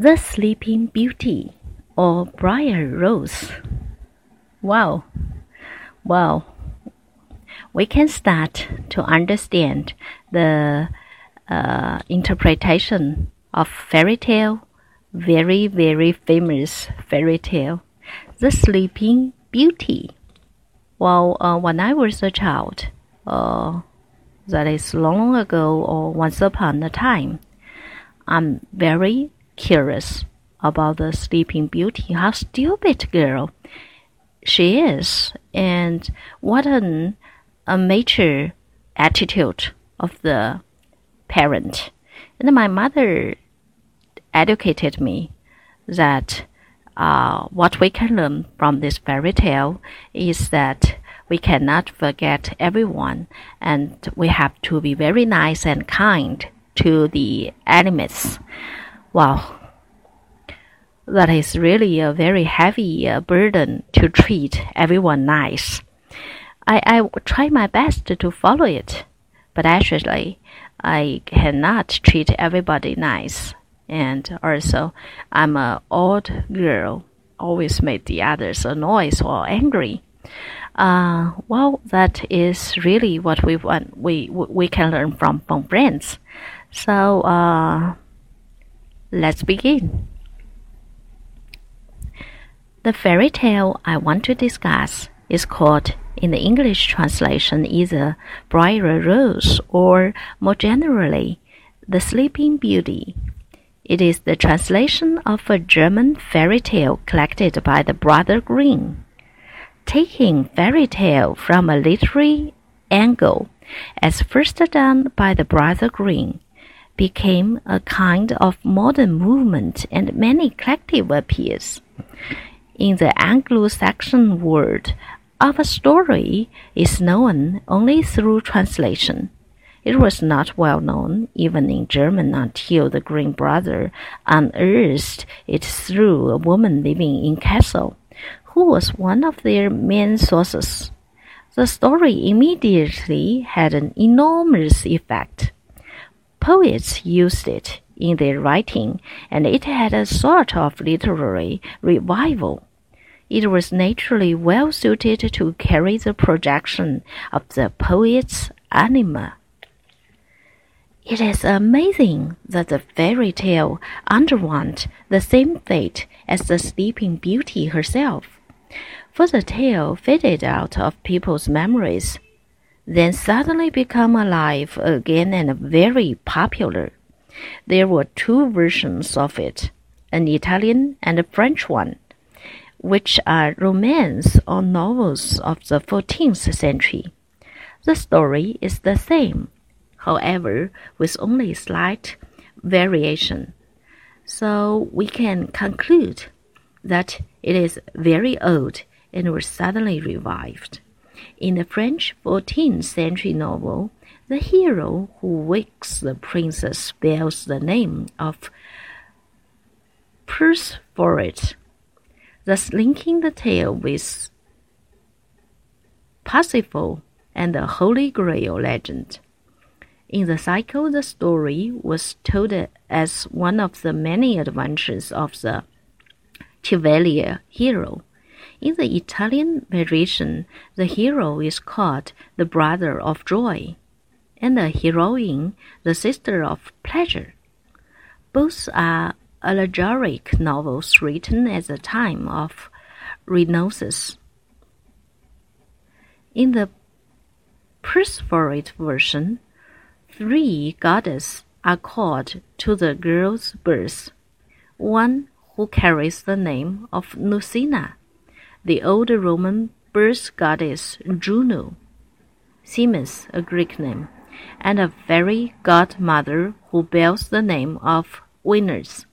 The Sleeping Beauty or Briar Rose. Wow. Well, we can start to understand the uh, interpretation of fairy tale, very, very famous fairy tale, The Sleeping Beauty. Well, uh, when I was a child, uh, that is long ago or once upon a time, I'm very curious about the Sleeping Beauty, how stupid girl she is, and what an a mature attitude of the parent. And my mother educated me that uh, what we can learn from this fairy tale is that we cannot forget everyone and we have to be very nice and kind to the animals. Wow. That is really a very heavy uh, burden to treat everyone nice. I, I try my best to follow it, but actually, I cannot treat everybody nice. And also, I'm an odd girl, always make the others annoyed or angry. Uh, well, that is really what we want. We we can learn from from friends. So, uh, Let's begin. The fairy tale I want to discuss is called, in the English translation, either Briar Rose or, more generally, The Sleeping Beauty. It is the translation of a German fairy tale collected by the Brother Grimm. Taking fairy tale from a literary angle, as first done by the Brother Grimm became a kind of modern movement and many collective appears. In the Anglo-Saxon world, our story is known only through translation. It was not well known even in German until the Grimm brother unearthed it through a woman living in Kassel, who was one of their main sources. The story immediately had an enormous effect. Poets used it in their writing, and it had a sort of literary revival. It was naturally well suited to carry the projection of the poet's anima. It is amazing that the fairy tale underwent the same fate as the Sleeping Beauty herself, for the tale faded out of people's memories then suddenly become alive again and very popular. There were two versions of it, an Italian and a French one, which are romance or novels of the 14th century. The story is the same, however, with only slight variation. So we can conclude that it is very old and was suddenly revived. In the French 14th century novel, the hero who wakes the princess bears the name of Perceforest, thus linking the tale with Parsifal and the Holy Grail legend. In the cycle, the story was told as one of the many adventures of the Chevalier hero. In the Italian variation, the hero is called the brother of joy, and the heroine the sister of pleasure. Both are allegoric novels written at the time of Renaissance. In the Perceforest version, three goddesses are called to the girl's birth. One who carries the name of Lucina the old Roman birth goddess Juno, Themis, a Greek name, and a fairy godmother who bears the name of Venus,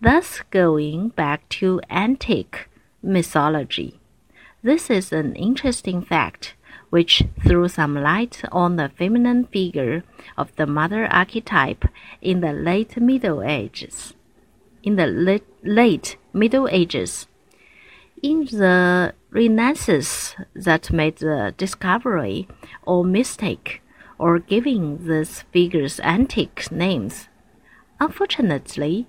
thus going back to antique mythology. This is an interesting fact which threw some light on the feminine figure of the mother archetype in the late Middle Ages. In the late Middle Ages, in the Renaissance that made the discovery or mistake or giving these figures antique names. Unfortunately,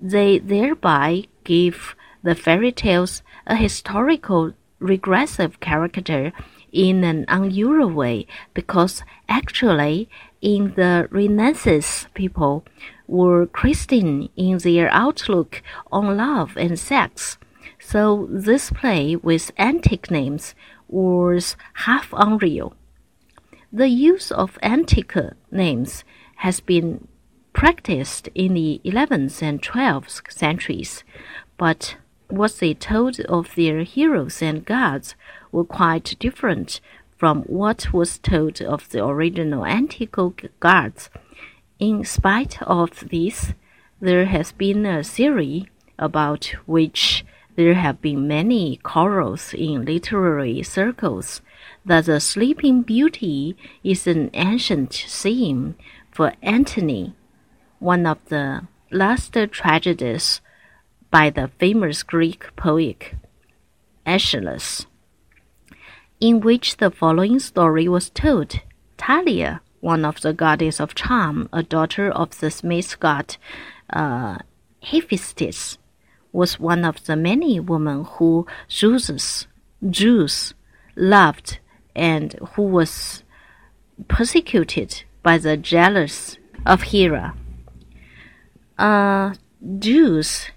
they thereby give the fairy tales a historical regressive character in an unusual way because actually in the Renaissance people were Christian in their outlook on love and sex. So this play with antique names was half unreal. The use of antique names has been practiced in the 11th and 12th centuries, but what they told of their heroes and gods were quite different from what was told of the original antique gods. In spite of this, there has been a theory about which there have been many quarrels in literary circles that the Sleeping Beauty is an ancient theme for Antony, one of the last tragedies by the famous Greek poet Aeschylus, in which the following story was told. Thalia, one of the goddess of charm, a daughter of the smith god uh, Hephaestus, was one of the many women who Zeus, Zeus loved and who was persecuted by the jealous of Hera. Uh, Zeus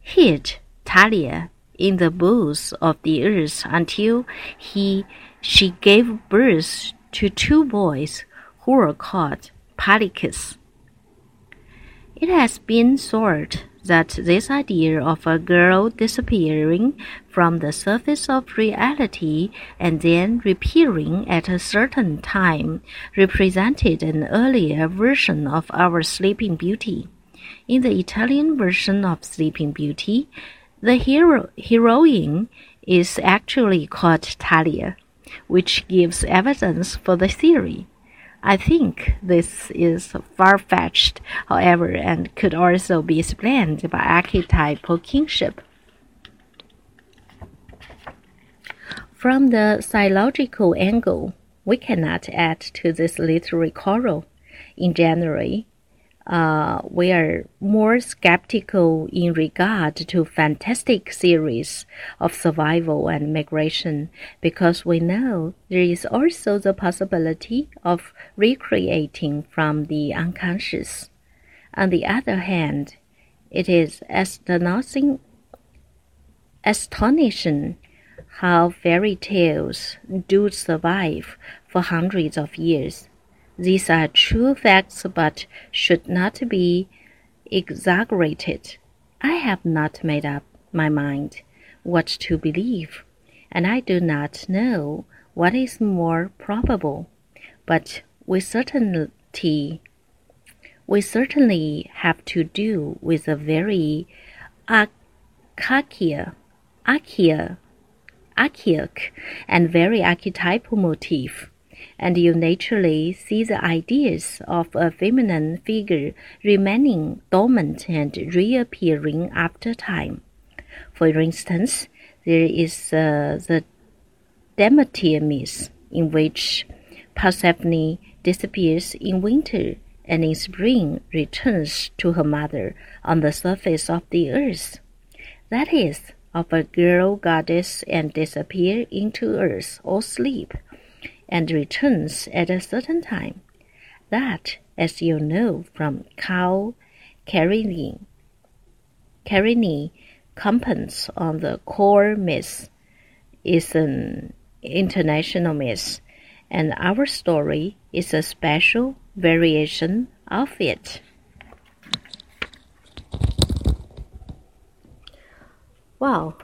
hid Thalia in the bowels of the earth until he she gave birth to two boys who were called Palici. It has been thought that this idea of a girl disappearing from the surface of reality and then reappearing at a certain time represented an earlier version of our Sleeping Beauty. In the Italian version of Sleeping Beauty, the hero heroine is actually called Talia, which gives evidence for the theory. I think this is far fetched, however, and could also be explained by archetypal kinship. From the psychological angle, we cannot add to this literary quarrel. In general, uh, we are more skeptical in regard to fantastic series of survival and migration because we know there is also the possibility of recreating from the unconscious. On the other hand, it is astonishing, astonishing how fairy tales do survive for hundreds of years these are true facts but should not be exaggerated. I have not made up my mind what to believe, and I do not know what is more probable, but with certainty we certainly have to do with a very archaic, archaic, archaic and very archetypal motif and you naturally see the ideas of a feminine figure remaining dormant and reappearing after time. For instance, there is uh, the Demeter myth, in which Persephone disappears in winter and in spring returns to her mother on the surface of the earth. That is, of a girl goddess and disappear into earth or sleep and returns at a certain time. That, as you know from Karl Kerényi, Kerényi comments on the Kore myth, is an international myth, and our story is a special variation of it. Wow,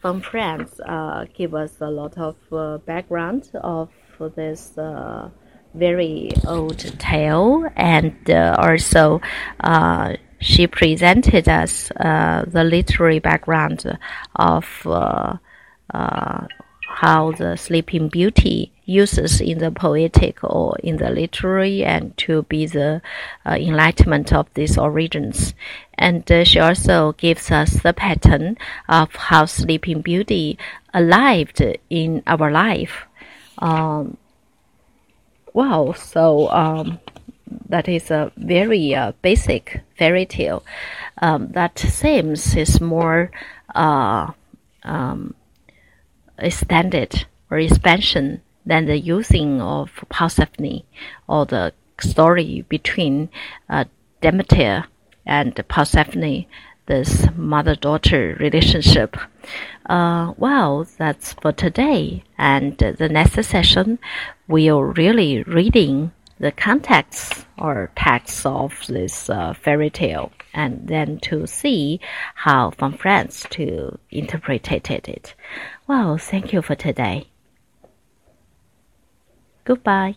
von Franz uh, give us a lot of uh, background of for this uh, very old tale, and uh, also uh, she presented us uh, the literary background of uh, how the Sleeping Beauty uses in the poetic or in the literary and to be the uh, enlightenment of these origins. And uh, she also gives us the pattern of how Sleeping Beauty arrived in our life. Um, wow, so um, that is a very uh, basic fairy tale. Um, that seems is more uh, um, extended or expansion than the using of Persephone or the story between uh, Demeter and Persephone, this mother-daughter relationship. Uh, well, that's for today. And the next session, we'll really reading the context or text of this uh, fairy tale and then to see how von Franz to interpret it. Well, thank you for today. Goodbye.